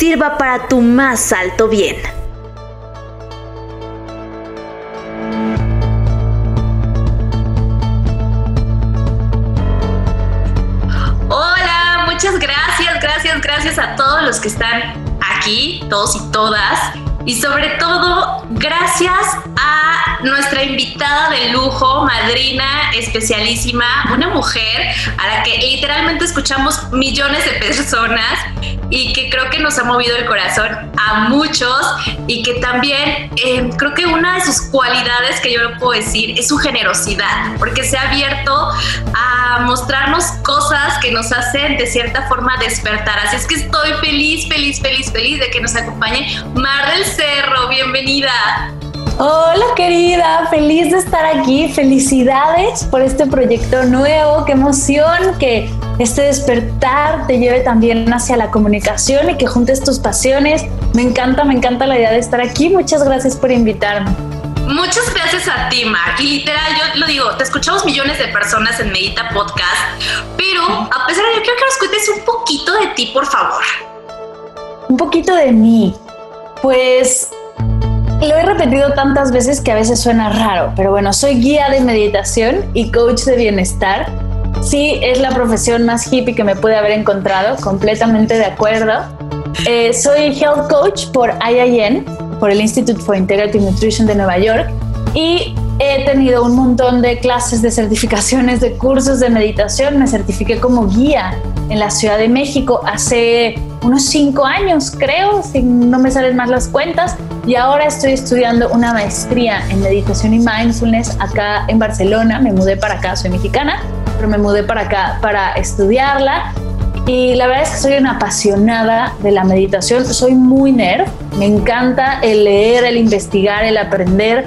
sirva para tu más alto bien. Hola, muchas gracias, gracias, gracias a todos los que están aquí, todos y todas. Y sobre todo, gracias a nuestra invitada de lujo, madrina especialísima, una mujer a la que literalmente escuchamos millones de personas y que creo que nos ha movido el corazón a muchos y que también eh, creo que una de sus cualidades que yo lo puedo decir es su generosidad, porque se ha abierto a mostrarnos cosas que nos hacen de cierta forma despertar. Así es que estoy feliz, feliz, feliz, feliz de que nos acompañe Mar del Cerro. Bienvenida. Hola querida, feliz de estar aquí. Felicidades por este proyecto nuevo. Qué emoción que este despertar te lleve también hacia la comunicación y que juntes tus pasiones. Me encanta, me encanta la idea de estar aquí. Muchas gracias por invitarme. Muchas gracias a ti, Mar. Y literal, yo lo digo, te escuchamos millones de personas en Medita Podcast, pero a pesar de ello, quiero que nos cuentes un poquito de ti, por favor. Un poquito de mí. Pues lo he repetido tantas veces que a veces suena raro, pero bueno, soy guía de meditación y coach de bienestar. Sí, es la profesión más hippie que me pude haber encontrado, completamente de acuerdo. Eh, soy health coach por IIN, por el Institute for Integrative Nutrition de Nueva York, y he tenido un montón de clases de certificaciones, de cursos de meditación. Me certifiqué como guía en la Ciudad de México hace unos cinco años, creo, si no me salen más las cuentas. Y ahora estoy estudiando una maestría en meditación y mindfulness acá en Barcelona. Me mudé para acá, soy mexicana, pero me mudé para acá para estudiarla. Y la verdad es que soy una apasionada de la meditación. Soy muy nerd. Me encanta el leer, el investigar, el aprender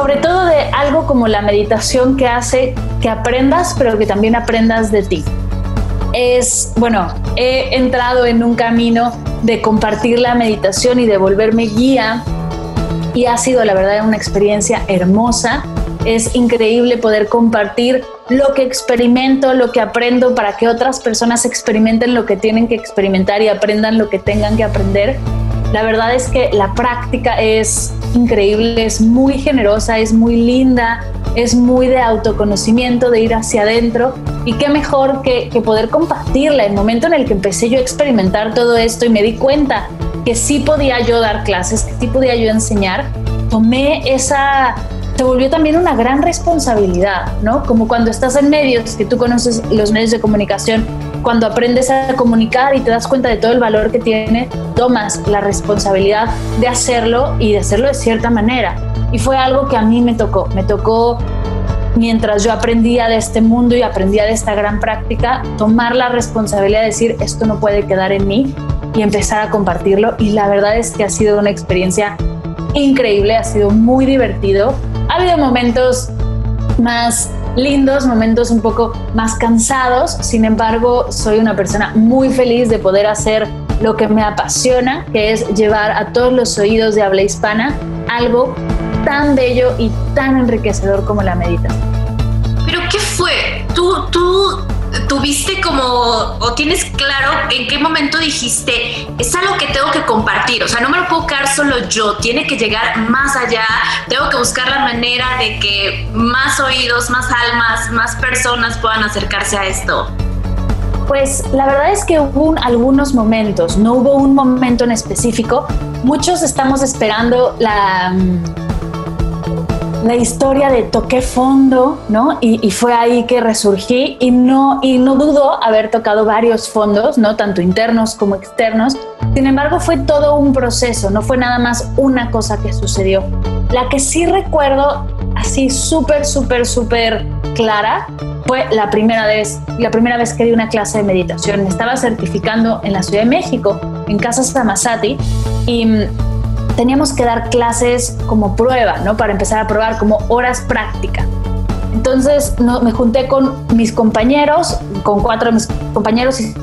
sobre todo de algo como la meditación que hace que aprendas, pero que también aprendas de ti. Es, bueno, he entrado en un camino de compartir la meditación y de volverme guía y ha sido la verdad una experiencia hermosa. Es increíble poder compartir lo que experimento, lo que aprendo para que otras personas experimenten lo que tienen que experimentar y aprendan lo que tengan que aprender. La verdad es que la práctica es increíble, es muy generosa, es muy linda, es muy de autoconocimiento, de ir hacia adentro. Y qué mejor que, poder compartirla. El momento en el que empecé yo a experimentar todo esto y me di cuenta que sí podía yo dar clases, que sí podía yo enseñar, tomé esa se volvió también una gran responsabilidad, ¿no? Como cuando estás en medios, que tú conoces los medios de comunicación, cuando aprendes a comunicar y te das cuenta de todo el valor que tiene, tomas la responsabilidad de hacerlo y de hacerlo de cierta manera. Y fue algo que a mí me tocó, me tocó mientras yo aprendía de este mundo y aprendía de esta gran práctica, tomar la responsabilidad de decir, esto no puede quedar en mí y empezar a compartirlo. Y la verdad es que ha sido una experiencia increíble, ha sido muy divertido. Ha habido momentos más lindos, momentos un poco más cansados. Sin embargo, soy una persona muy feliz de poder hacer lo que me apasiona, que es llevar a todos los oídos de habla hispana algo tan bello y tan enriquecedor como la meditación. ¿Pero qué fue? ¿Tú, tú tuviste como, o tienes claro en qué momento dijiste, es algo que tengo que compartir, o sea, no me lo puedo quedar solo yo, tiene que llegar más allá, tengo que buscar la manera de que más oídos, más almas, más personas puedan acercarse a esto. Pues la verdad es que hubo algunos momentos, no hubo un momento en específico. Muchos estamos esperando la, mm, la historia de toqué fondo, ¿no? Y, fue ahí que resurgí y no, y no dudo haber tocado varios fondos, ¿no? Tanto internos como externos. Sin embargo, fue todo un proceso, no fue nada más una cosa que sucedió. La que sí recuerdo así súper, súper, súper clara fue la primera vez, la primera vez que di una clase de meditación. Me estaba certificando en la Ciudad de México en Casa Samasati y teníamos que dar clases como prueba, ¿no? Para empezar a probar, como horas práctica. Entonces me junté con mis compañeros, con cuatro de mis compañeros y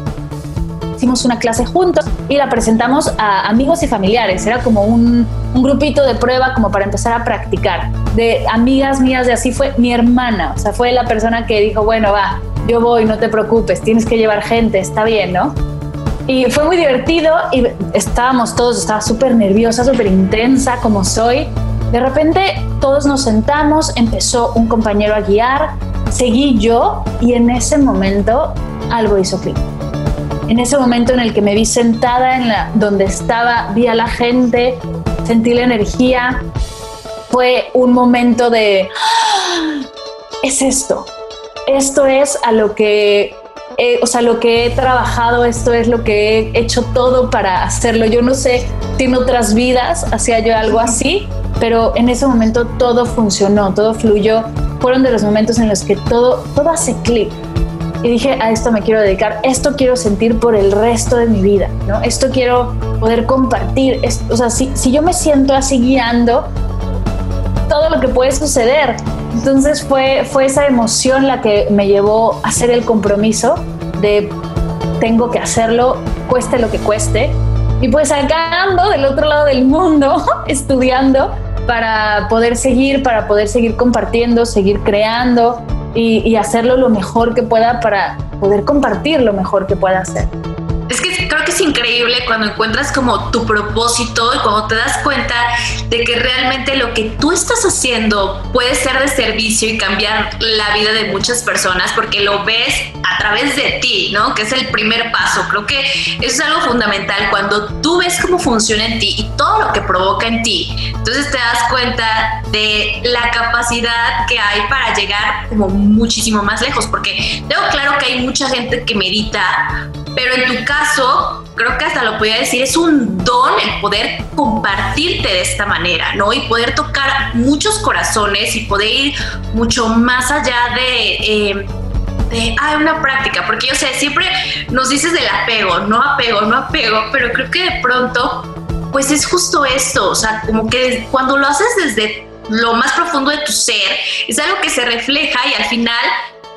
hicimos una clase juntos y la presentamos a amigos y familiares. Era como un, un, grupito de prueba como para empezar a practicar. De amigas mías de así fue mi hermana, o sea, fue la persona que dijo, bueno, va, yo voy, no te preocupes, tienes que llevar gente, está bien, ¿no? Y fue muy divertido y estábamos todos, estaba súper nerviosa, súper intensa como soy. De repente todos nos sentamos, empezó un compañero a guiar, seguí yo y en ese momento algo hizo clic. En ese momento en el que me vi sentada en donde estaba, vi a la gente, sentí la energía, fue un momento de ¡Ah! es esto. Esto es a lo que o sea, lo que he trabajado, esto es lo que he hecho todo para hacerlo. Yo no sé si en otras vidas hacía yo algo así, pero en ese momento todo funcionó, todo fluyó. Fueron de los momentos en los que todo, todo hace clic. Y dije, a esto me quiero dedicar, esto quiero sentir por el resto de mi vida, ¿no? Esto quiero poder compartir. o sea, si, si yo me siento así guiando, todo lo que puede suceder. Entonces fue, fue esa emoción la que me llevó a hacer el compromiso de tengo que hacerlo, cueste lo que cueste. Y pues acá del otro lado del mundo, estudiando para poder seguir, para poder seguir compartiendo, seguir creando y hacerlo lo mejor que pueda para poder compartir lo mejor que pueda hacer. Creo que es increíble cuando encuentras como tu propósito y cuando te das cuenta de que realmente lo que tú estás haciendo puede ser de servicio y cambiar la vida de muchas personas porque lo ves a través de ti, ¿no? Que es el primer paso. Creo que eso es algo fundamental cuando tú ves cómo funciona en ti y todo lo que provoca en ti. Entonces te das cuenta de la capacidad que hay para llegar como muchísimo más lejos porque tengo claro que hay mucha gente que medita pero en tu caso, creo que hasta lo podía decir, es un don el poder compartirte de esta manera, ¿no? Y poder tocar muchos corazones y poder ir mucho más allá de... Eh, de, ah, una práctica, porque yo sé, siempre nos dices del apego, no apego, no apego, pero creo que de pronto, pues es justo esto, o sea, como que cuando lo haces desde lo más profundo de tu ser, es algo que se refleja y al final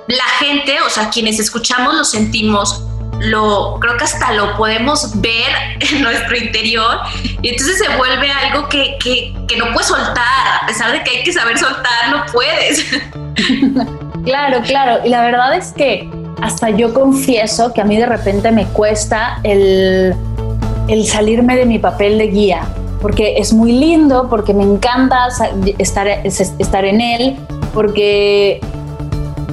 la gente, o sea, quienes escuchamos lo sentimos, lo creo que hasta lo podemos ver en nuestro interior y entonces se vuelve algo que, que, que no puedes soltar, a pesar de que hay que saber soltar, no puedes. Claro, claro, y la verdad es que hasta yo confieso que a mí de repente me cuesta el, el salirme de mi papel de guía, porque es muy lindo, porque me encanta estar, estar en él, porque,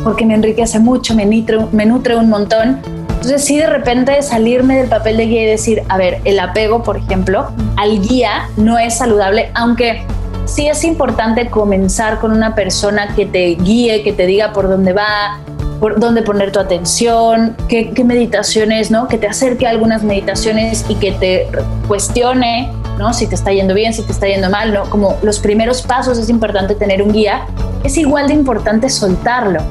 porque me enriquece mucho, me nutre, me nutre un montón, entonces sí de repente salirme del papel de guía y decir, a ver, el apego, por ejemplo, al guía no es saludable, aunque sí es importante comenzar con una persona que te guíe, que te diga por dónde va, por dónde poner tu atención, qué, meditaciones, ¿no? Que te acerque a algunas meditaciones y que te cuestione, ¿no? Si te está yendo bien, si te está yendo mal, ¿no? Como los primeros pasos es importante tener un guía, es igual de importante soltarlo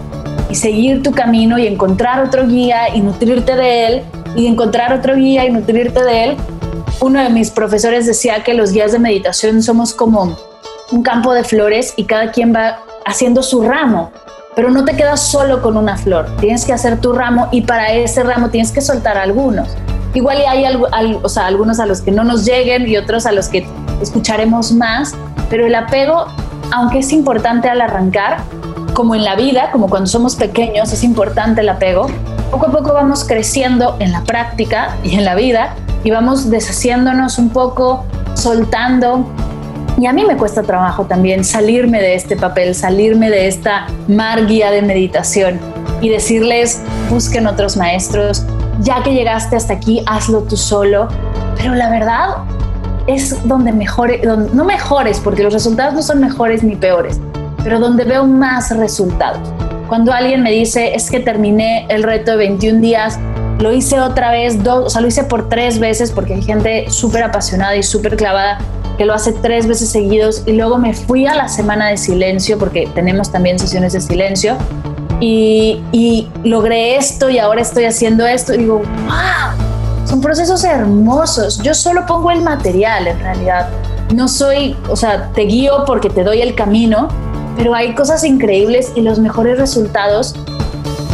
y seguir tu camino y encontrar otro guía y nutrirte de él y encontrar otro guía y nutrirte de él. Uno de mis profesores decía que los guías de meditación somos como un campo de flores y cada quien va haciendo su ramo, pero no te quedas solo con una flor, tienes que hacer tu ramo y para ese ramo tienes que soltar algunos. Igual hay algunos a los que no nos lleguen y otros a los que escucharemos más, pero el apego, aunque es importante al arrancar, como en la vida, como cuando somos pequeños, es importante el apego. Poco a poco vamos creciendo en la práctica y en la vida y vamos deshaciéndonos un poco, soltando. Y a mí me cuesta trabajo también salirme de este papel, salirme de esta mar guía de meditación y decirles, busquen otros maestros, ya que llegaste hasta aquí, hazlo tú solo. Pero la verdad es donde mejores, no mejores, porque los resultados no son mejores ni peores, pero donde veo más resultados. Cuando alguien me dice, es que terminé el reto de 21 días, lo hice otra vez, dos, o sea, lo hice por tres veces porque hay gente súper apasionada y súper clavada que lo hace tres veces seguidos y luego me fui a la semana de silencio porque tenemos también sesiones de silencio y, y logré esto y ahora estoy haciendo esto y digo, wow, Son procesos hermosos. Yo solo pongo el material en realidad. No soy, o sea, te guío porque te doy el camino, pero hay cosas increíbles y los mejores resultados,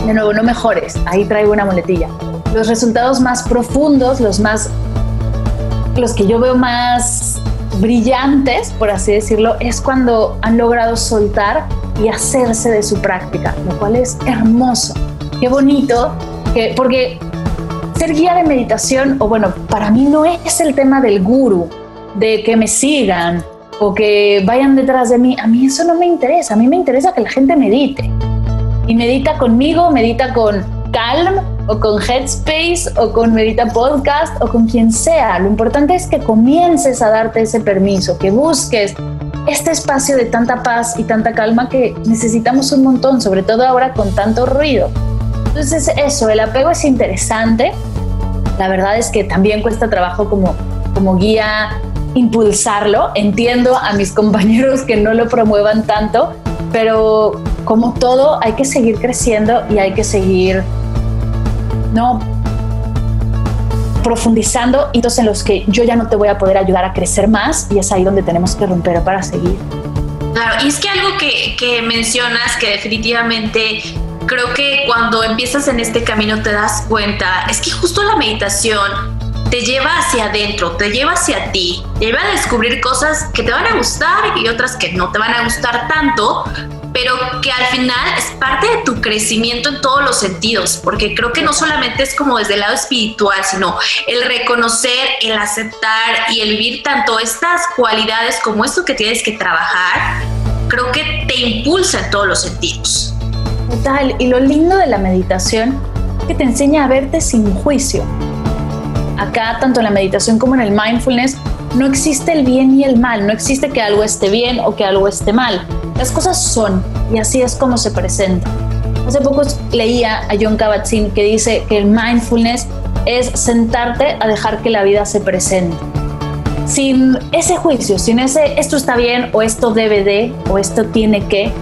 de nuevo, no mejores, ahí traigo una muletilla. Los resultados más profundos, los más, los que yo veo más brillantes, por así decirlo, es cuando han logrado soltar y hacerse de su práctica, lo cual es hermoso. Qué bonito, que, porque ser guía de meditación, o bueno, para mí no es el tema del guru, de que me sigan o que vayan detrás de mí. A mí eso no me interesa, a mí me interesa que la gente medite. Y medita conmigo, medita con Calm o con Headspace o con Medita Podcast o con quien sea. Lo importante es que comiences a darte ese permiso, que busques este espacio de tanta paz y tanta calma que necesitamos un montón, sobre todo ahora con tanto ruido. Entonces eso, el apego es interesante. La verdad es que también cuesta trabajo como, como guía impulsarlo. Entiendo a mis compañeros que no lo promuevan tanto, pero como todo hay que seguir creciendo y hay que seguir no profundizando hitos en los que yo ya no te voy a poder ayudar a crecer más y es ahí donde tenemos que romper para seguir. Claro, y es que algo que, que mencionas que definitivamente creo que cuando empiezas en este camino te das cuenta, es que justo la meditación te lleva hacia adentro, te lleva hacia ti, te lleva a descubrir cosas que te van a gustar y otras que no te van a gustar tanto, pero que al final es parte de tu crecimiento en todos los sentidos, porque creo que no solamente es como desde el lado espiritual, sino el reconocer, el aceptar y el vivir tanto estas cualidades como esto que tienes que trabajar, creo que te impulsa en todos los sentidos. Total, y lo lindo de la meditación que te enseña a verte sin juicio. Acá, tanto en la meditación como en el mindfulness, no existe el bien y el mal, no existe que algo esté bien o que algo esté mal. Las cosas son y así es como se presenta. Hace poco leía a John Kabat-Zinn que dice que el mindfulness es sentarte a dejar que la vida se presente. Sin ese juicio, sin ese esto está bien o esto debe de o esto tiene que,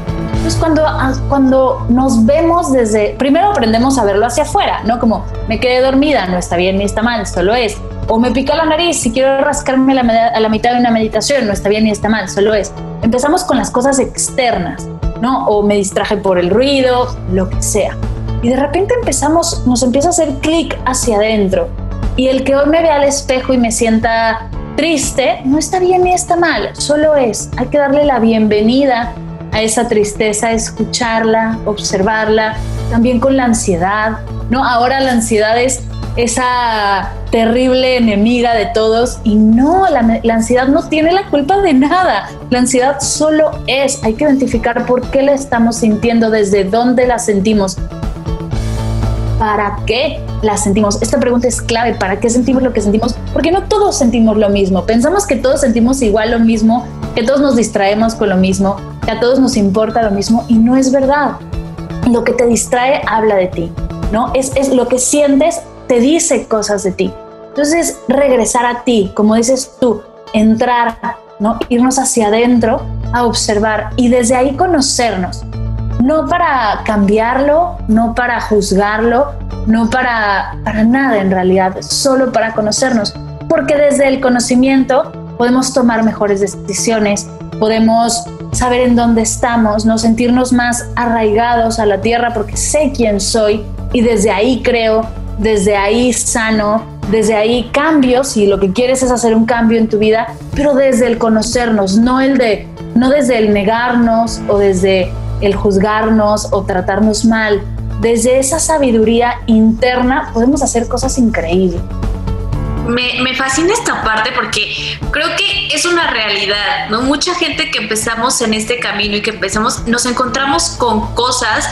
pues cuando, ah, cuando nos vemos desde, primero aprendemos a verlo hacia afuera, ¿no? Como me quedé dormida, no está bien ni está mal, solo es o me pica la nariz si quiero rascarme a la mitad de una meditación, no está bien ni está mal, solo es. Empezamos con las cosas externas, ¿no? O me distraje por el ruido, lo que sea. Y de repente empezamos, nos empieza a hacer clic hacia adentro. Y el que hoy me vea al espejo y me sienta triste, no está bien ni está mal, solo es. Hay que darle la bienvenida a esa tristeza, escucharla, observarla, también con la ansiedad, ¿no? Ahora la ansiedad es esa terrible enemiga de todos y no, la, ansiedad no tiene la culpa de nada, la ansiedad solo es, hay que identificar por qué la estamos sintiendo, desde dónde la sentimos, para qué la sentimos. Esta pregunta es clave, ¿para qué sentimos lo que sentimos? Porque no todos sentimos lo mismo, pensamos que todos sentimos igual lo mismo, que todos nos distraemos con lo mismo, a todos nos importa lo mismo y no es verdad. Lo que te distrae habla de ti. ¿no? Es, es lo que sientes te dice cosas de ti. Entonces, regresar a ti, como dices tú, entrar, ¿no? Irnos hacia adentro a observar y desde ahí conocernos. No para cambiarlo, no para juzgarlo, no para, para nada en realidad, solo para conocernos. Porque desde el conocimiento podemos tomar mejores decisiones, podemos saber en dónde estamos, no sentirnos más arraigados a la tierra porque sé quién soy y desde ahí creo desde ahí sano, desde ahí cambios si lo que quieres es hacer un cambio en tu vida, pero desde el conocernos, no el de no desde el negarnos o desde el juzgarnos o tratarnos mal, desde esa sabiduría interna podemos hacer cosas increíbles me, fascina esta parte porque creo que es una realidad, ¿no? Mucha gente que empezamos en este camino y que empezamos, nos encontramos con cosas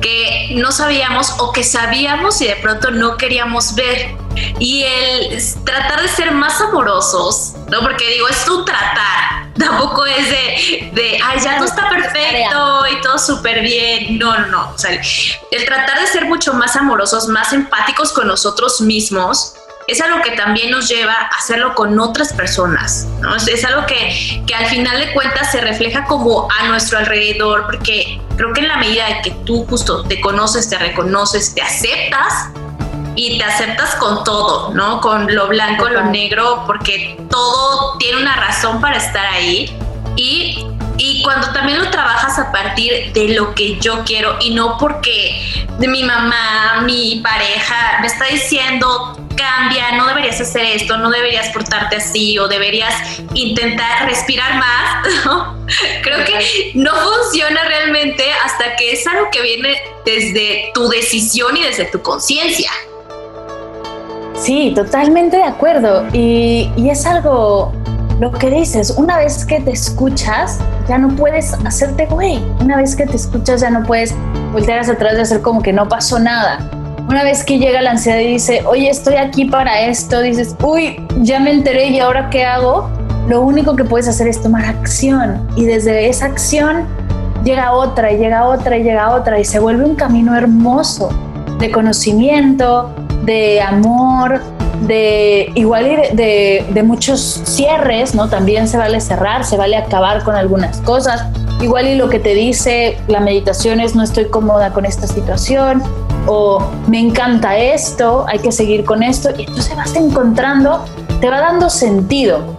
que no sabíamos o que sabíamos y de pronto no queríamos ver. Y el tratar de ser más amorosos, ¿no? Porque digo, es tu tratar, tampoco es de, de ay, ya todo está perfecto y todo súper bien. No, no, no. O sea, el tratar de ser mucho más amorosos, más empáticos con nosotros mismos, es algo que también nos lleva a hacerlo con otras personas, ¿no? Es, algo que, que, al final de cuentas se refleja como a nuestro alrededor, porque creo que en la medida de que tú justo te conoces, te reconoces, te aceptas y te aceptas con todo, ¿no? Con lo blanco, lo negro, porque todo tiene una razón para estar ahí. Y, y cuando también lo trabajas a partir de lo que yo quiero y no porque de mi mamá, mi pareja me está diciendo cambia, no deberías hacer esto, no deberías portarte así o deberías intentar respirar más, Creo que no funciona realmente hasta que es algo que viene desde tu decisión y desde tu conciencia. Sí, totalmente de acuerdo. Y, y, es algo, lo que dices, una vez que te escuchas, ya no puedes hacerte güey. Una vez que te escuchas, ya no puedes voltear hacia atrás y hacer como que no pasó nada. Una vez que llega la ansiedad y dice, oye, estoy aquí para esto, dices, uy, ya me enteré y ahora qué hago, lo único que puedes hacer es tomar acción y desde esa acción llega otra y llega otra y llega otra y se vuelve un camino hermoso de conocimiento, de amor, de igual de, de, muchos cierres, ¿no? También se vale cerrar, se vale acabar con algunas cosas. Igual y lo que te dice la meditación es no estoy cómoda con esta situación, o me encanta esto, hay que seguir con esto, y entonces vas encontrando, te va dando sentido.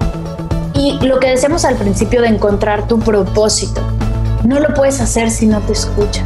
Y lo que decíamos al principio de encontrar tu propósito, no lo puedes hacer si no te escuchan.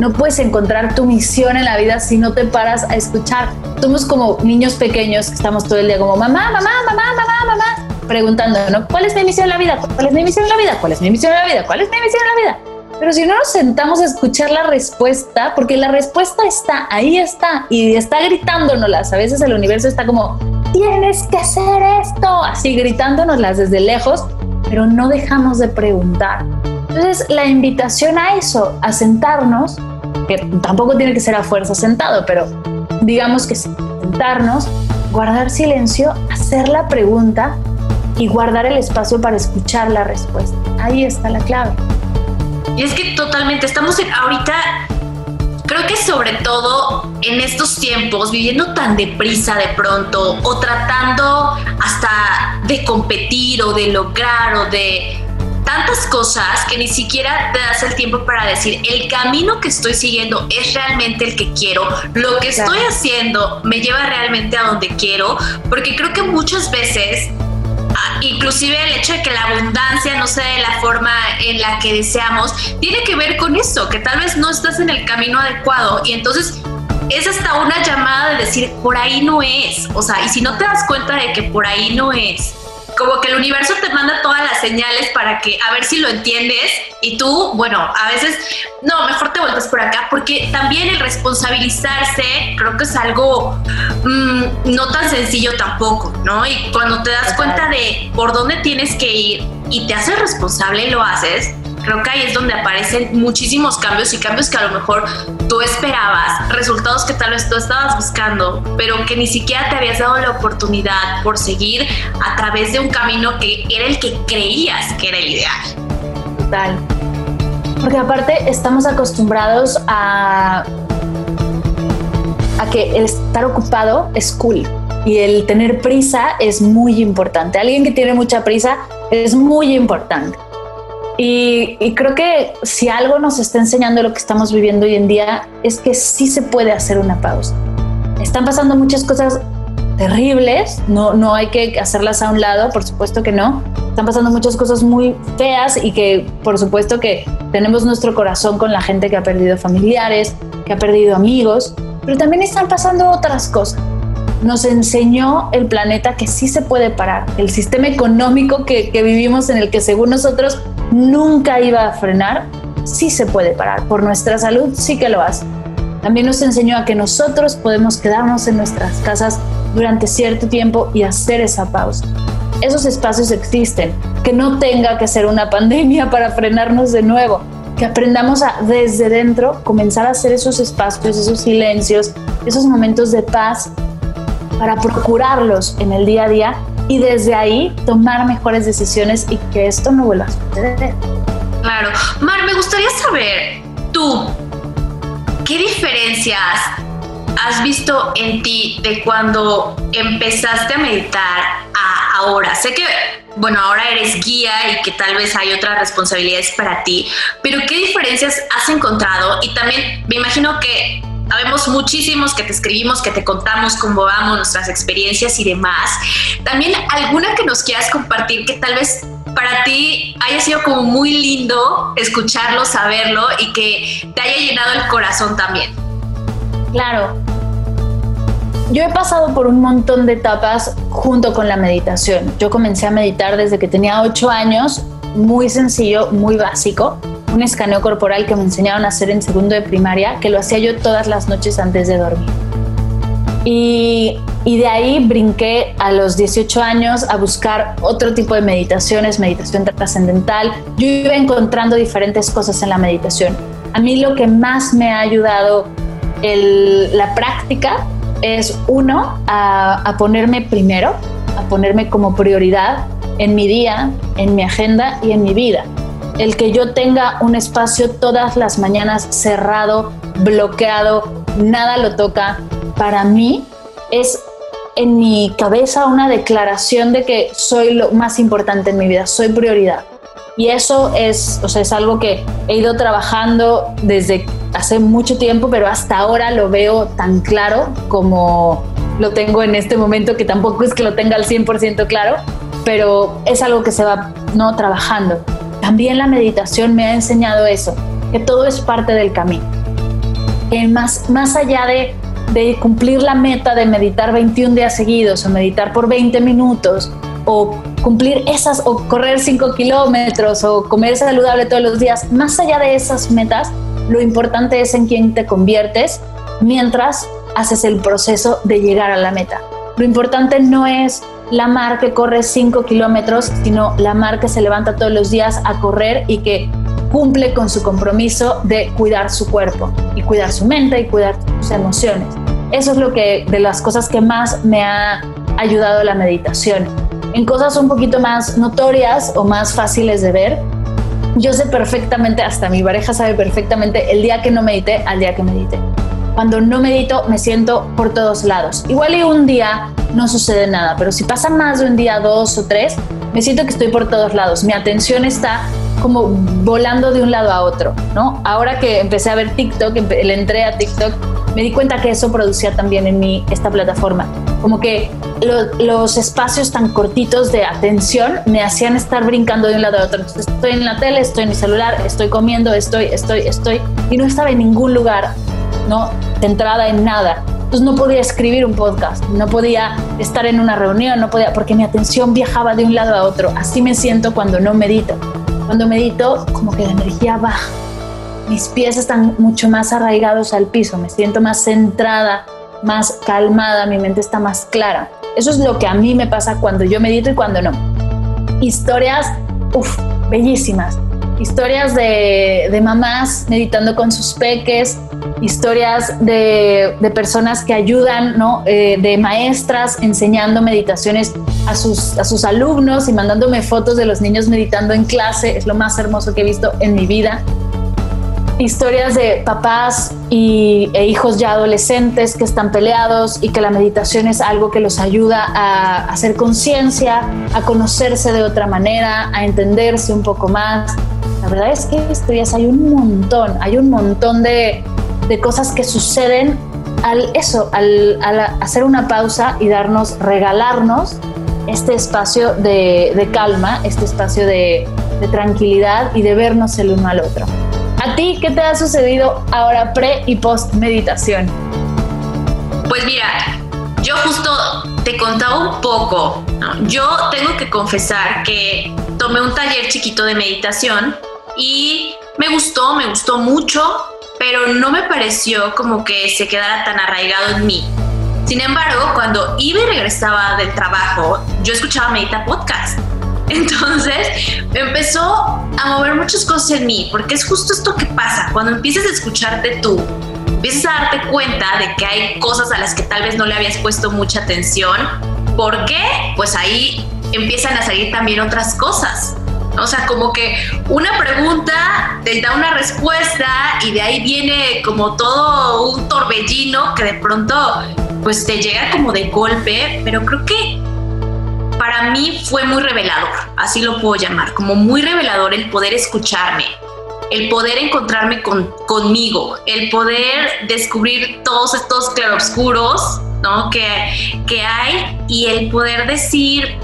No puedes encontrar tu misión en la vida si no te paras a escuchar. Somos como niños pequeños que estamos todo el día como mamá, mamá, mamá, mamá, mamá, preguntando, ¿no? ¿Cuál es mi misión en la vida? ¿Cuál es mi misión en la vida? ¿Cuál es mi misión en la vida? ¿Cuál es mi misión en la vida? Pero si no nos sentamos a escuchar la respuesta, porque la respuesta está, ahí está, y está gritándonoslas. A veces el universo está como, tienes que hacer esto, así gritándonoslas desde lejos, pero no dejamos de preguntar. Entonces, la invitación a eso, a sentarnos, que tampoco tiene que ser a fuerza sentado, pero digamos que sentarnos, guardar silencio, hacer la pregunta y guardar el espacio para escuchar la respuesta. Ahí está la clave. Y es que totalmente, estamos en, ahorita, creo que sobre todo en estos tiempos, viviendo tan deprisa de pronto, o tratando hasta de competir o de lograr o de tantas cosas que ni siquiera te das el tiempo para decir, el camino que estoy siguiendo es realmente el que quiero, lo que estoy haciendo me lleva realmente a donde quiero, porque creo que muchas veces inclusive el hecho de que la abundancia no sea de la forma en la que deseamos, tiene que ver con eso, que tal vez no estás en el camino adecuado y entonces es hasta una llamada de decir, por ahí no es, o sea, y si no te das cuenta de que por ahí no es, como que el universo te manda todas las señales para que a ver si lo entiendes y tú, bueno, a veces, no, mejor te vuelves por acá, porque también el responsabilizarse creo que es algo mm, no tan sencillo tampoco, ¿no? Y cuando te das cuenta de por dónde tienes que ir y te haces responsable y lo haces, creo que ahí es donde aparecen muchísimos cambios y cambios que a lo mejor tú esperabas, resultados que tal vez tú estabas buscando, pero que ni siquiera te habías dado la oportunidad por seguir a través de un camino que era el que creías que era el ideal. Total. Porque aparte estamos acostumbrados a, a que el estar ocupado es cool y el tener prisa es muy importante. Alguien que tiene mucha prisa es muy importante. Y, creo que si algo nos está enseñando lo que estamos viviendo hoy en día es que sí se puede hacer una pausa. Están pasando muchas cosas terribles, no, no hay que hacerlas a un lado, por supuesto que no. Están pasando muchas cosas muy feas y que por supuesto que tenemos nuestro corazón con la gente que ha perdido familiares, que ha perdido amigos, pero también están pasando otras cosas. Nos enseñó el planeta que sí se puede parar, el sistema económico que, que vivimos en el que según nosotros nunca iba a frenar, sí se puede parar. Por nuestra salud sí que lo hace. También nos enseñó a que nosotros podemos quedarnos en nuestras casas durante cierto tiempo y hacer esa pausa. Esos espacios existen, que no tenga que ser una pandemia para frenarnos de nuevo, que aprendamos a desde dentro comenzar a hacer esos espacios, esos silencios, esos momentos de paz para procurarlos en el día a día y desde ahí tomar mejores decisiones y que esto no vuelva a suceder. Claro. Mar, me gustaría saber, tú, ¿qué diferencias has visto en ti de cuando empezaste a meditar a ahora? Sé que, bueno, ahora eres guía y que tal vez hay otras responsabilidades para ti, pero ¿qué diferencias has encontrado? Y también me imagino que Habemos muchísimos que te escribimos, que te contamos cómo vamos, nuestras experiencias y demás. También alguna que nos quieras compartir que tal vez para ti haya sido como muy lindo escucharlo, saberlo y que te haya llenado el corazón también. Claro. Yo he pasado por un montón de etapas junto con la meditación. Yo comencé a meditar desde que tenía 8 años, muy sencillo, muy básico un escaneo corporal que me enseñaron a hacer en segundo de primaria, que lo hacía yo todas las noches antes de dormir. Y, de ahí brinqué a los 18 años a buscar otro tipo de meditaciones, meditación trascendental. Yo iba encontrando diferentes cosas en la meditación. A mí lo que más me ha ayudado la práctica es uno, a, a ponerme primero, a ponerme como prioridad en mi día, en mi agenda y en mi vida el que yo tenga un espacio todas las mañanas cerrado, bloqueado, nada lo toca, para mí es en mi cabeza una declaración de que soy lo más importante en mi vida, soy prioridad. Y eso es, o sea, es algo que he ido trabajando desde hace mucho tiempo, pero hasta ahora lo veo tan claro como lo tengo en este momento, que tampoco es que lo tenga al 100% claro, pero es algo que se va no trabajando. También la meditación me ha enseñado eso, que todo es parte del camino. Que más, más allá de, de cumplir la meta de meditar 21 días seguidos o meditar por 20 minutos o cumplir esas o correr 5 kilómetros o comer saludable todos los días, más allá de esas metas, lo importante es en quién te conviertes mientras haces el proceso de llegar a la meta. Lo importante no es la mar que corre 5 kilómetros, sino la mar que se levanta todos los días a correr y que cumple con su compromiso de cuidar su cuerpo y cuidar su mente y cuidar sus emociones. Eso es lo que de las cosas que más me ha ayudado la meditación. En cosas un poquito más notorias o más fáciles de ver, yo sé perfectamente, hasta mi pareja sabe perfectamente el día que no medité al día que medité. Cuando no medito me siento por todos lados. Igual y un día no sucede nada, pero si pasa más de un día, dos o tres, me siento que estoy por todos lados. Mi atención está como volando de un lado a otro, ¿no? Ahora que empecé a ver TikTok, le entré a TikTok, me di cuenta que eso producía también en mí esta plataforma. Como que los espacios tan cortitos de atención me hacían estar brincando de un lado a otro. Entonces, estoy en la tele, estoy en mi celular, estoy comiendo, estoy, estoy, estoy, y no estaba en ningún lugar no centrada en nada. Entonces no podía escribir un podcast, no podía estar en una reunión, no podía, porque mi atención viajaba de un lado a otro. Así me siento cuando no medito. Cuando medito, como que la energía baja. Mis pies están mucho más arraigados al piso, me siento más centrada, más calmada, mi mente está más clara. Eso es lo que a mí me pasa cuando yo medito y cuando no. Historias, uff, bellísimas. Historias de, de mamás meditando con sus peques, historias de, personas que ayudan, ¿no? Eh, de maestras enseñando meditaciones a sus, a sus alumnos y mandándome fotos de los niños meditando en clase. Es lo más hermoso que he visto en mi vida. Historias de papás y, e hijos ya adolescentes que están peleados y que la meditación es algo que los ayuda a hacer conciencia, a conocerse de otra manera, a entenderse un poco más. La verdad es que historias hay un montón, hay un montón de, de cosas que suceden al eso, al, hacer una pausa y darnos, regalarnos este espacio de, calma, este espacio de, de, tranquilidad y de vernos el uno al otro. ¿A ti qué te ha sucedido ahora pre y post meditación? Pues mira, yo justo te contaba un poco. Yo tengo que confesar que tomé un taller chiquito de meditación y me gustó, me gustó mucho pero no me pareció como que se quedara tan arraigado en mí. Sin embargo, cuando iba regresaba del trabajo, yo escuchaba Medita Podcast. Entonces empezó a mover muchas cosas en mí, porque es justo esto que pasa, cuando empiezas a escucharte tú, empiezas a darte cuenta de que hay cosas a las que tal vez no le habías puesto mucha atención. ¿Por qué? Pues ahí empiezan a salir también otras cosas. O sea, como que una pregunta te da una respuesta y de ahí viene como todo un torbellino que de pronto pues te llega como de golpe, pero creo que para mí fue muy revelador, así lo puedo llamar, como muy revelador el poder escucharme, el poder encontrarme con, conmigo, el poder descubrir todos estos claroscuros ¿no? que, que hay y el poder decir,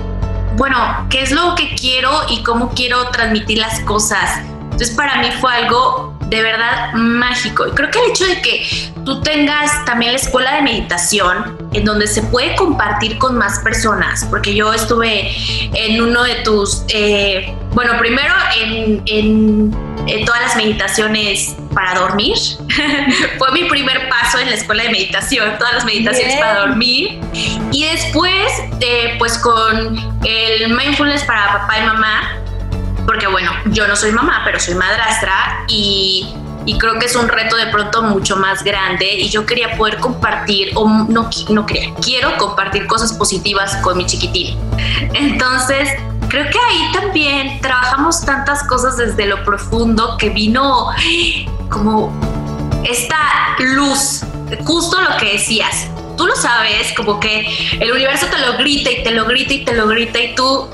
bueno, qué es lo que quiero y cómo quiero transmitir las cosas. Entonces para mí fue algo de verdad mágico. Y creo que el hecho de que tú tengas también la escuela de meditación, en donde se puede compartir con más personas, porque yo estuve en uno de tus, eh, bueno, primero en, en, todas las meditaciones para dormir. Fue mi primer paso en la escuela de meditación, todas las meditaciones para dormir. Y después, eh, pues con el mindfulness para papá y mamá, porque bueno, yo no soy mamá, pero soy madrastra y, creo que es un reto de pronto mucho más grande y yo quería poder compartir, o no, no quería, quiero compartir cosas positivas con mi chiquitín. Entonces, creo que ahí también trabajamos tantas cosas desde lo profundo que vino como esta luz, justo lo que decías. Tú lo sabes, como que el universo te lo grita y te lo grita y te lo grita y tú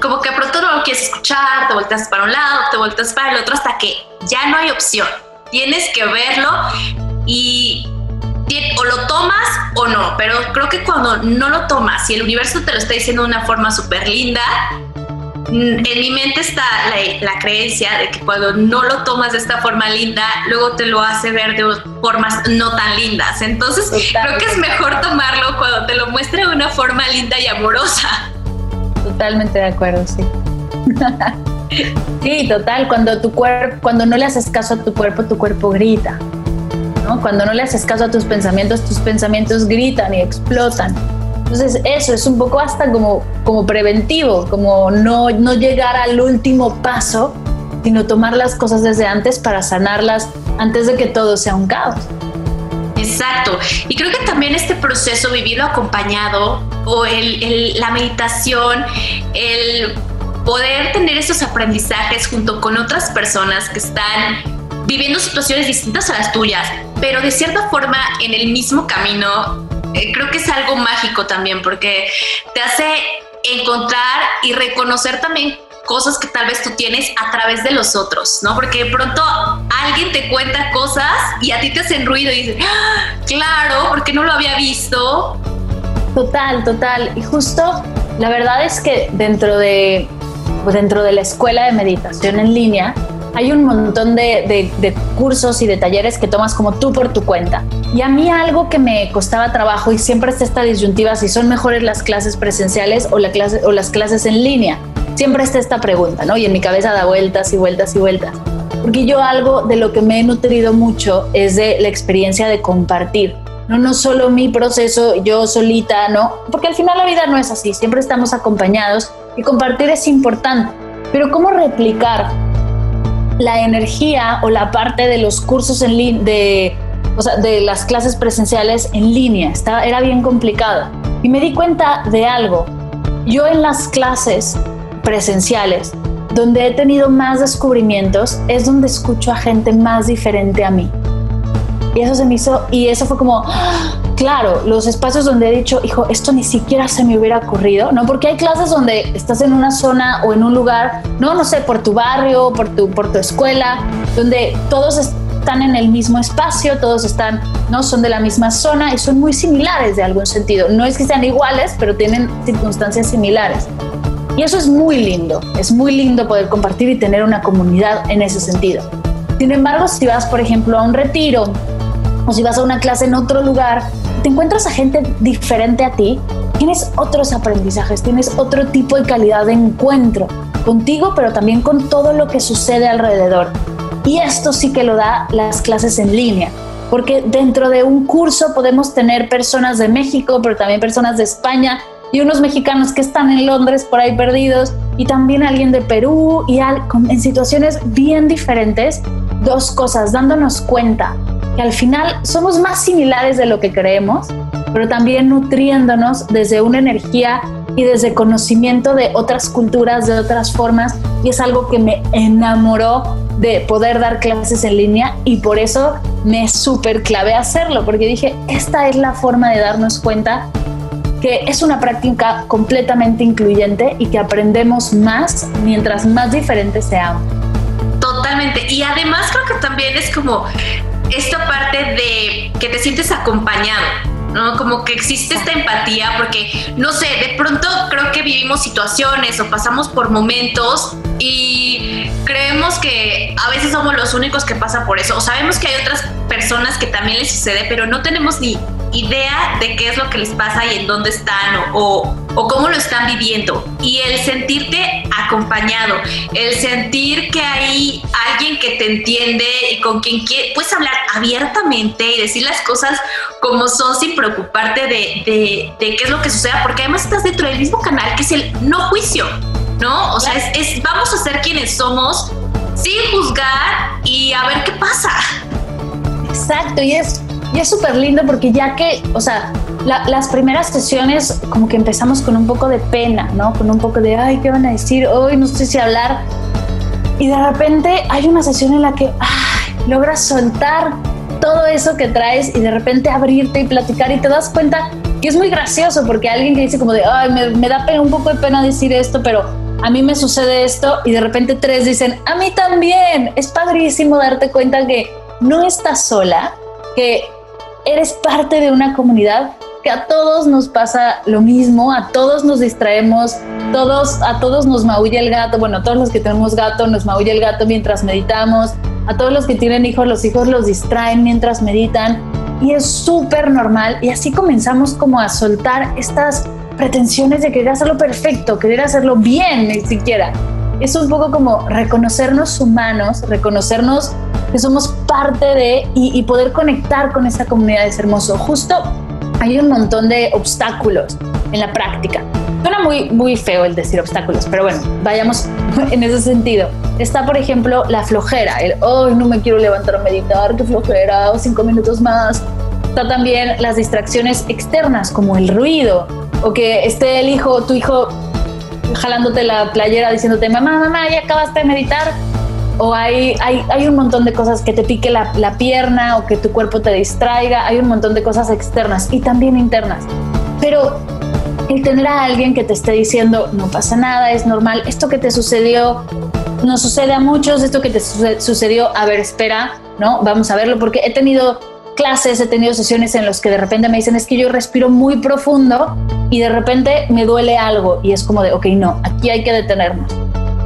como que pronto no lo quieres escuchar, te volteas para un lado, te volteas para el otro hasta que ya no hay opción. Tienes que verlo y o lo tomas o no, pero creo que cuando no lo tomas y el universo te lo está diciendo de una forma súper linda, mm, en mi mente está la, creencia de que cuando no lo tomas de esta forma linda, luego te lo hace ver de formas no tan lindas. Entonces, creo que es mejor tomarlo cuando te lo muestre de una forma linda y amorosa. Totalmente de acuerdo, sí. sí, total, cuando tu cuerpo, cuando no le haces caso a tu cuerpo, tu cuerpo grita. ¿no? Cuando no le haces caso a tus pensamientos, tus pensamientos gritan y explotan. Entonces eso es un poco hasta como, como preventivo, como no, no llegar al último paso, sino tomar las cosas desde antes para sanarlas antes de que todo sea un caos. Exacto. Y creo que también este proceso, vivirlo acompañado, o el, la meditación, el poder tener esos aprendizajes junto con otras personas que están viviendo situaciones distintas a las tuyas, pero de cierta forma en el mismo camino, eh, creo que es algo mágico también, porque te hace encontrar y reconocer también cosas que tal vez tú tienes a través de los otros, ¿no? Porque de pronto alguien te cuenta cosas y a ti te hacen ruido y dices, ¡Ah, claro, porque no lo había visto. Total, total. Y justo la verdad es que dentro de, pues dentro de la escuela de meditación en línea, hay un montón de, de, cursos y de talleres que tomas como tú por tu cuenta. Y a mí algo que me costaba trabajo y siempre está esta disyuntiva si son mejores las clases presenciales o, la clase, o las clases en línea siempre está esta pregunta, ¿no? Y en mi cabeza da vueltas y vueltas y vueltas. Porque yo algo de lo que me he nutrido mucho es de la experiencia de compartir. No, no solo mi proceso, yo solita, ¿no? Porque al final la vida no es así, siempre estamos acompañados y compartir es importante. Pero ¿cómo replicar la energía o la parte de los cursos en de, o sea, de las clases presenciales en línea? Estaba, era bien complicado. Y me di cuenta de algo. Yo en las clases presenciales, donde he tenido más descubrimientos, es donde escucho a gente más diferente a mí. Y eso se me hizo, y eso fue como, claro, los espacios donde he dicho, hijo, esto ni siquiera se me hubiera ocurrido, ¿no? Porque hay clases donde estás en una zona o en un lugar, no, no sé, por tu barrio, por tu, por tu escuela, donde todos están en el mismo espacio, todos están, no son de la misma zona y son muy similares de algún sentido. No es que sean iguales, pero tienen circunstancias similares. Y eso es muy lindo, es muy lindo poder compartir y tener una comunidad en ese sentido. Sin embargo, si vas, por ejemplo, a un retiro o si vas a una clase en otro lugar, te encuentras a gente diferente a ti, tienes otros aprendizajes, tienes otro tipo de calidad de encuentro contigo, pero también con todo lo que sucede alrededor. Y esto sí que lo da las clases en línea, porque dentro de un curso podemos tener personas de México, pero también personas de España, y unos mexicanos que están en Londres por ahí perdidos y también alguien de Perú y en situaciones bien diferentes, dos cosas, dándonos cuenta que al final somos más similares de lo que creemos, pero también nutriéndonos desde una energía y desde conocimiento de otras culturas, de otras formas, y es algo que me enamoró de poder dar clases en línea y por eso me súper clave hacerlo, porque dije, esta es la forma de darnos cuenta que es una práctica completamente incluyente y que aprendemos más mientras más diferentes seamos Totalmente. Y además creo que también es como esta parte de que te sientes acompañado. ¿no? Como que existe esta empatía porque, no sé, de pronto creo que vivimos situaciones o pasamos por momentos y creemos que a veces somos los únicos que pasan por eso. O sabemos que hay otras personas que también les sucede, pero no tenemos ni idea de qué es lo que les pasa y en dónde están o, o, cómo lo están viviendo. Y el sentirte acompañado, el sentir que hay alguien que te entiende y con quien puedes hablar abiertamente y decir las cosas como son sin preocuparte de, de, qué es lo que suceda, porque además estás dentro del mismo canal que es el no juicio, ¿no? O sea, es, es vamos a ser quienes somos sin juzgar y a ver qué pasa. Exacto, y es y es súper lindo porque ya que, o sea, las primeras sesiones como que empezamos con un poco de pena, ¿no? Con un poco de, ay, ¿qué van a decir? Hoy no sé si hablar. Y de repente hay una sesión en la que, ay, logras soltar todo eso que traes y de repente abrirte y platicar y te das cuenta que es muy gracioso porque alguien que dice como de, ay, me, me da un poco de pena decir esto, pero a mí me sucede esto y de repente tres dicen, a mí también. Es padrísimo darte cuenta que no estás sola, que eres parte de una comunidad que a todos nos pasa lo mismo, a todos nos distraemos, todos, a todos nos maulla el gato, bueno, a todos los que tenemos gato nos maulla el gato mientras meditamos, a todos los que tienen hijos, los hijos los distraen mientras meditan y es súper normal y así comenzamos como a soltar estas pretensiones de querer hacerlo perfecto, querer hacerlo bien ni siquiera. Es un poco como reconocernos humanos, reconocernos que somos parte de y, poder conectar con esa comunidad es hermoso. Justo hay un montón de obstáculos en la práctica. Suena muy, muy feo el decir obstáculos, pero bueno, vayamos en ese sentido. Está, por ejemplo, la flojera, el, hoy no me quiero levantar a meditar, qué flojera, o cinco minutos más. Está también las distracciones externas, como el ruido, o que esté el hijo, tu hijo jalándote la playera diciéndote, mamá, mamá, ya acabaste de meditar, o hay, hay, hay, un montón de cosas que te pique la, la, pierna o que tu cuerpo te distraiga, hay un montón de cosas externas y también internas. Pero el tener a alguien que te esté diciendo, no pasa nada, es normal, esto que te sucedió, nos sucede a muchos, esto que te sucedió, a ver, espera, ¿no? Vamos a verlo, porque he tenido clases, he tenido sesiones en las que de repente me dicen, es que yo respiro muy profundo y de repente me duele algo y es como de, ok, no, aquí hay que detenernos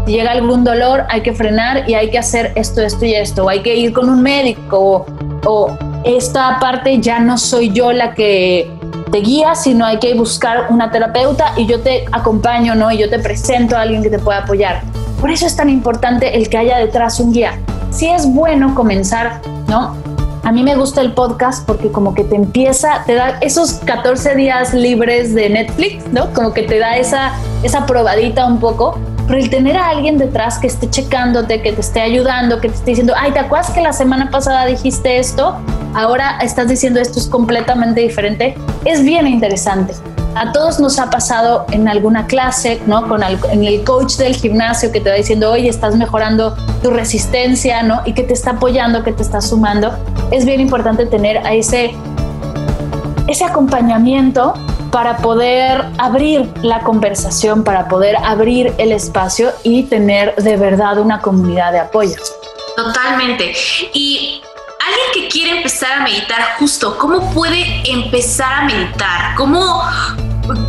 llega algún dolor, hay que frenar y hay que hacer esto, esto y esto, o hay que ir con un médico, o, esta parte ya no soy yo la que te guía, sino hay que buscar una terapeuta y yo te acompaño, ¿no? Y yo te presento a alguien que te pueda apoyar. Por eso es tan importante el que haya detrás un guía. Si es bueno comenzar, ¿no? A mí me gusta el podcast porque como que te empieza, te da esos 14 días libres de Netflix, ¿no? Como que te da esa, esa probadita un poco pero el tener a alguien detrás que esté checándote, que te esté ayudando, que te esté diciendo, ay, ¿te acuerdas que la semana pasada dijiste esto? Ahora estás diciendo esto es completamente diferente. Es bien interesante. A todos nos ha pasado en alguna clase, ¿no? Con el, en el coach del gimnasio que te va diciendo, oye, estás mejorando tu resistencia, ¿no? Y que te está apoyando, que te está sumando. Es bien importante tener ese, ese acompañamiento para poder abrir la conversación, para poder abrir el espacio y tener de verdad una comunidad de apoyo. Totalmente. Y alguien que quiere empezar a meditar justo, ¿cómo puede empezar a meditar? ¿Cómo,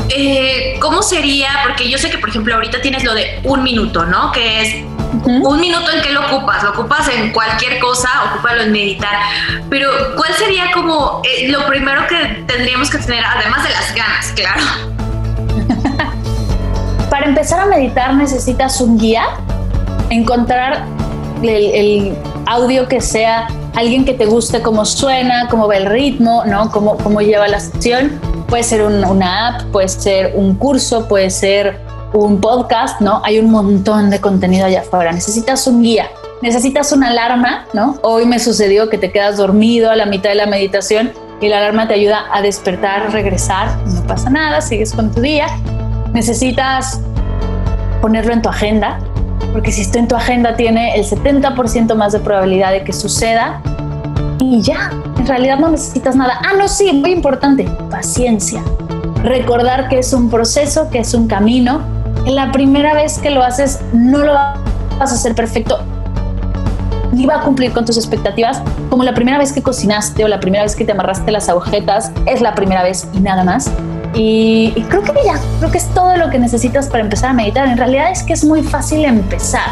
eh, ¿Cómo sería? Porque yo sé que, por ejemplo, ahorita tienes lo de un minuto, ¿no? Que es un minuto en que lo ocupas, lo ocupas en cualquier cosa, ocúpalo en meditar. Pero, ¿cuál sería como eh, lo primero que tendríamos que tener, además de las ganas, claro? Para empezar a meditar necesitas un guía, encontrar el, audio que sea alguien que te guste cómo suena, cómo va el ritmo, ¿no? Cómo, cómo lleva la sesión. Puede ser una app, puede ser un curso, puede ser un podcast, ¿no? Hay un montón de contenido allá afuera. Necesitas un guía, necesitas una alarma, ¿no? Hoy me sucedió que te quedas dormido a la mitad de la meditación y la alarma te ayuda a despertar, regresar, no pasa nada, sigues con tu día. Necesitas ponerlo en tu agenda, porque si esto en tu agenda tiene el 70% más de probabilidad de que suceda y ya, en realidad no necesitas nada. Ah, no, sí, muy importante, paciencia. Recordar que es un proceso, que es un camino, la primera vez que lo haces no lo vas a hacer perfecto. ni va a cumplir con tus expectativas, como la primera vez que cocinaste o la primera vez que te amarraste las agujetas, es la primera vez y nada más. Y, y, creo que ya, creo que es todo lo que necesitas para empezar a meditar. En realidad es que es muy fácil empezar.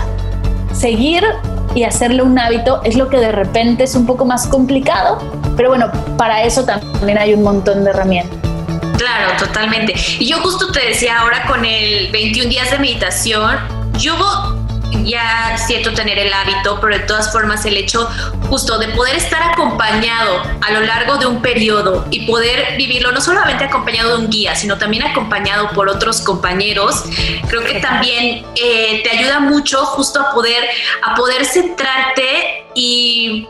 Seguir y hacerle un hábito es lo que de repente es un poco más complicado, pero bueno, para eso también hay un montón de herramientas. Claro, totalmente. Y yo justo te decía ahora con el 21 días de meditación, yo ya siento tener el hábito, pero de todas formas el hecho justo de poder estar acompañado a lo largo de un periodo y poder vivirlo no solamente acompañado de un guía, sino también acompañado por otros compañeros, creo que también eh, te ayuda mucho justo a poder, a poder centrarte y,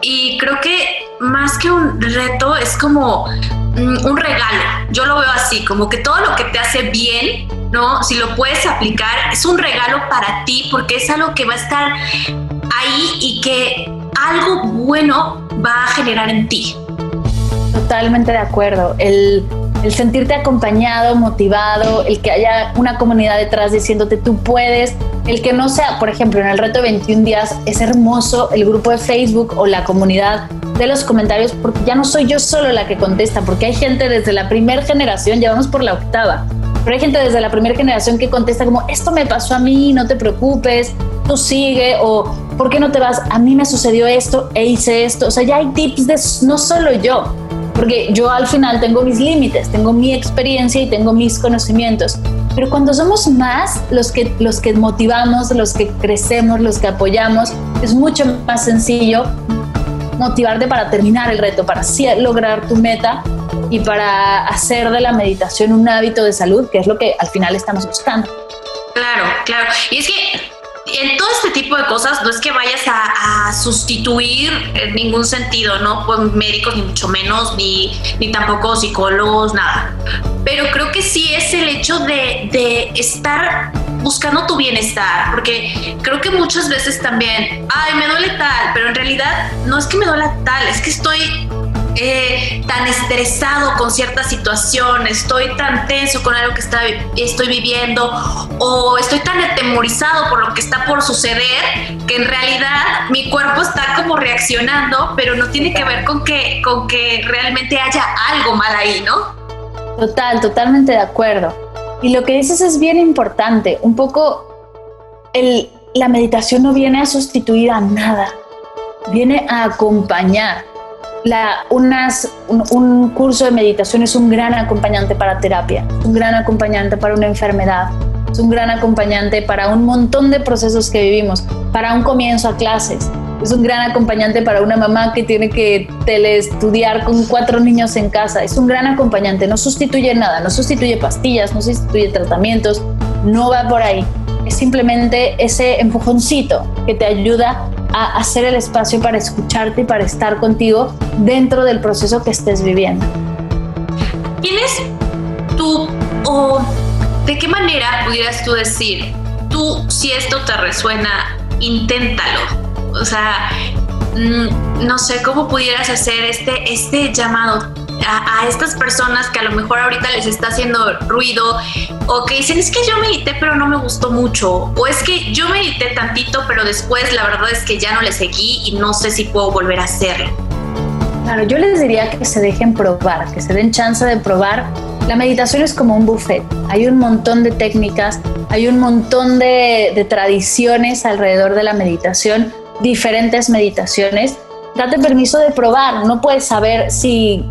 y creo que más que un reto es como un regalo. Yo lo veo así, como que todo lo que te hace bien ¿no? Si lo puedes aplicar, es un regalo para ti porque es algo que va a estar ahí y que algo bueno va a generar en ti. Totalmente de acuerdo. El, el sentirte acompañado, motivado, el que haya una comunidad detrás diciéndote tú puedes, el que no sea, por ejemplo, en el reto de 21 días, es hermoso el grupo de Facebook o la comunidad de los comentarios, porque ya no soy yo solo la que contesta, porque hay gente desde la primera generación, ya vamos por la octava, pero hay gente desde la primera generación que contesta como, esto me pasó a mí, no te preocupes, tú sigue, o ¿por qué no te vas? A mí me sucedió esto e hice esto. O sea, ya hay tips de no solo yo, porque yo al final tengo mis límites, tengo mi experiencia y tengo mis conocimientos. Pero cuando somos más los que, los que motivamos, los que crecemos, los que apoyamos, es mucho más sencillo motivarte para terminar el reto, para lograr tu meta y para hacer de la meditación un hábito de salud, que es lo que al final estamos buscando. Claro, claro. Y es que en todo este tipo de cosas no es que vayas a, sustituir en ningún sentido, ¿no? Pues médicos ni mucho menos, ni, ni tampoco psicólogos, nada. Pero creo que sí es el hecho de, de estar buscando tu bienestar, porque creo que muchas veces también, ay, me duele tal, pero en realidad no es que me duela tal, es que estoy eh, tan estresado con cierta situación, estoy tan tenso con algo que estoy viviendo o estoy tan atemorizado por lo que está por suceder que en realidad mi cuerpo está como reaccionando, pero no tiene que ver con que, con que realmente haya algo mal ahí, ¿no? Total, totalmente de acuerdo. Y lo que dices es bien importante. Un poco el, la meditación no viene a sustituir a nada, viene a acompañar unas, un, curso de meditación es un gran acompañante para terapia, un gran acompañante para una enfermedad, es un gran acompañante para un montón de procesos que vivimos, para un comienzo a clases, es un gran acompañante para una mamá que tiene que teleestudiar con cuatro niños en casa, es un gran acompañante, no sustituye nada, no sustituye pastillas, no sustituye tratamientos, no va por ahí, es simplemente ese empujoncito que te ayuda a hacer el espacio para escucharte y para estar contigo dentro del proceso que estés viviendo. ¿Tienes tú o de qué manera pudieras tú decir, tú si esto te resuena, inténtalo? O sea, mm, no sé cómo pudieras hacer este, este llamado a, estas personas que a lo mejor ahorita les está haciendo ruido o que dicen es que yo medité pero no me gustó mucho o es que yo medité tantito pero después la verdad es que ya no le seguí y no sé si puedo volver a hacerlo. Claro, yo les diría que se dejen probar, que se den chance de probar. La meditación es como un buffet. Hay un montón de técnicas, hay un montón de, de tradiciones alrededor de la meditación, diferentes meditaciones date permiso de probar. No puedes saber si,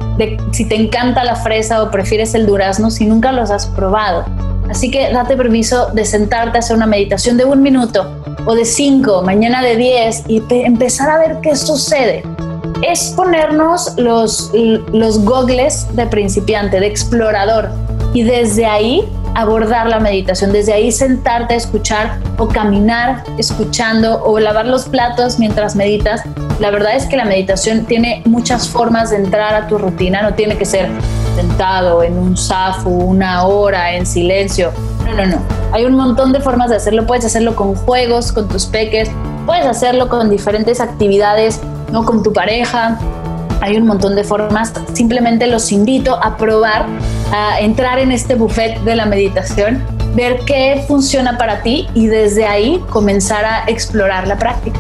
si te encanta la fresa o prefieres el durazno si nunca los has probado. Así que date permiso de sentarte a hacer una meditación de un minuto o de cinco, mañana de diez y empezar a ver qué sucede. Es ponernos los, los gogles de principiante, de explorador y desde ahí abordar la meditación, desde ahí sentarte a escuchar o caminar escuchando o lavar los platos mientras meditas. La verdad es que la meditación tiene muchas formas de entrar a tu rutina, no tiene que ser sentado en un zafu, una hora en silencio. No, no, no. Hay un montón de formas de hacerlo. Puedes hacerlo con juegos, con tus peques, puedes hacerlo con diferentes actividades, no con tu pareja, hay un montón de formas. Simplemente los invito a probar, a entrar en este buffet de la meditación, ver qué funciona para ti y desde ahí comenzar a explorar la práctica.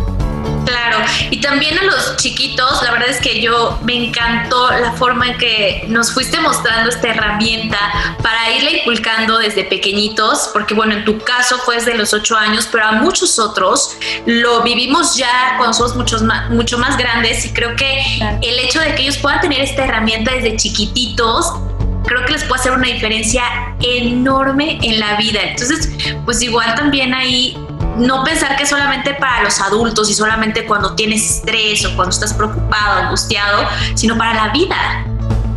Claro, y también a los chiquitos, la verdad es que yo me encantó la forma en que nos fuiste mostrando esta herramienta para irla inculcando desde pequeñitos, porque bueno, en tu caso fue desde los ocho años, pero a muchos otros lo vivimos ya cuando somos muchos más, mucho más grandes y creo que el hecho de que ellos puedan tener esta herramienta desde chiquititos creo que les puede hacer una diferencia enorme en la vida. Entonces, pues igual también ahí no pensar que solamente para los adultos y solamente cuando tienes estrés o cuando estás preocupado, angustiado, sino para la vida.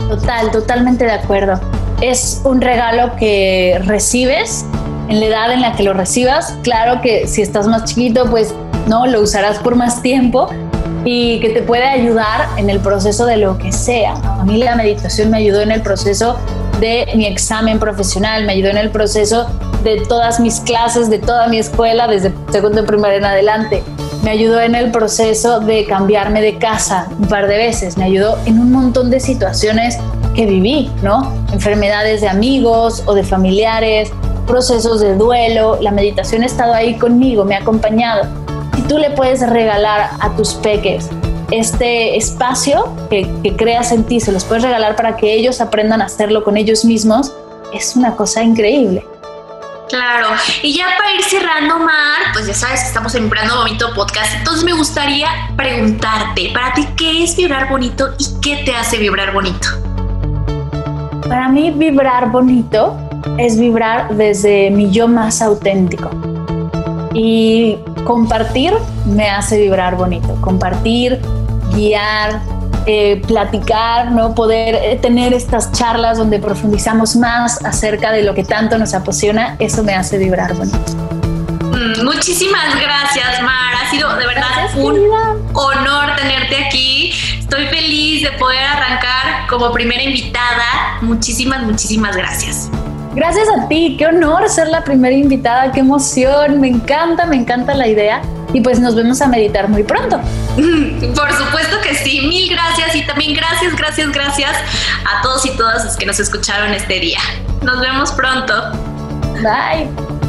Total, totalmente de acuerdo. Es un regalo que recibes en la edad en la que lo recibas. Claro que si estás más chiquito, pues no, lo usarás por más tiempo y que te puede ayudar en el proceso de lo que sea. A mí la meditación me ayudó en el proceso de mi examen profesional, me ayudó en el proceso de todas mis clases, de toda mi escuela, desde segundo y primaria en adelante. Me ayudó en el proceso de cambiarme de casa un par de veces, me ayudó en un montón de situaciones que viví, ¿no? Enfermedades de amigos o de familiares, procesos de duelo, la meditación ha estado ahí conmigo, me ha acompañado. Tú le puedes regalar a tus peques este espacio que, que, creas en ti, se los puedes regalar para que ellos aprendan a hacerlo con ellos mismos, es una cosa increíble. Claro, y ya para ir cerrando, Mar, pues ya sabes que estamos en Vibrando Bonito Podcast, entonces me gustaría preguntarte, para ti, ¿qué es vibrar bonito y qué te hace vibrar bonito? Para mí, vibrar bonito es vibrar desde mi yo más auténtico. Y compartir me hace vibrar bonito. Compartir, guiar, eh, platicar, ¿no? poder eh, tener estas charlas donde profundizamos más acerca de lo que tanto nos apasiona, eso me hace vibrar bonito. Mm, muchísimas gracias, Mar. Ha sido de verdad un honor tenerte aquí. Estoy feliz de poder arrancar como primera invitada. Muchísimas, muchísimas gracias. Gracias a ti, qué honor ser la primera invitada, qué emoción, me encanta, me encanta la idea y pues nos vemos a meditar muy pronto. Por supuesto que sí, mil gracias y también gracias, gracias, gracias a todos y todas los que nos escucharon este día. Nos vemos pronto. Bye.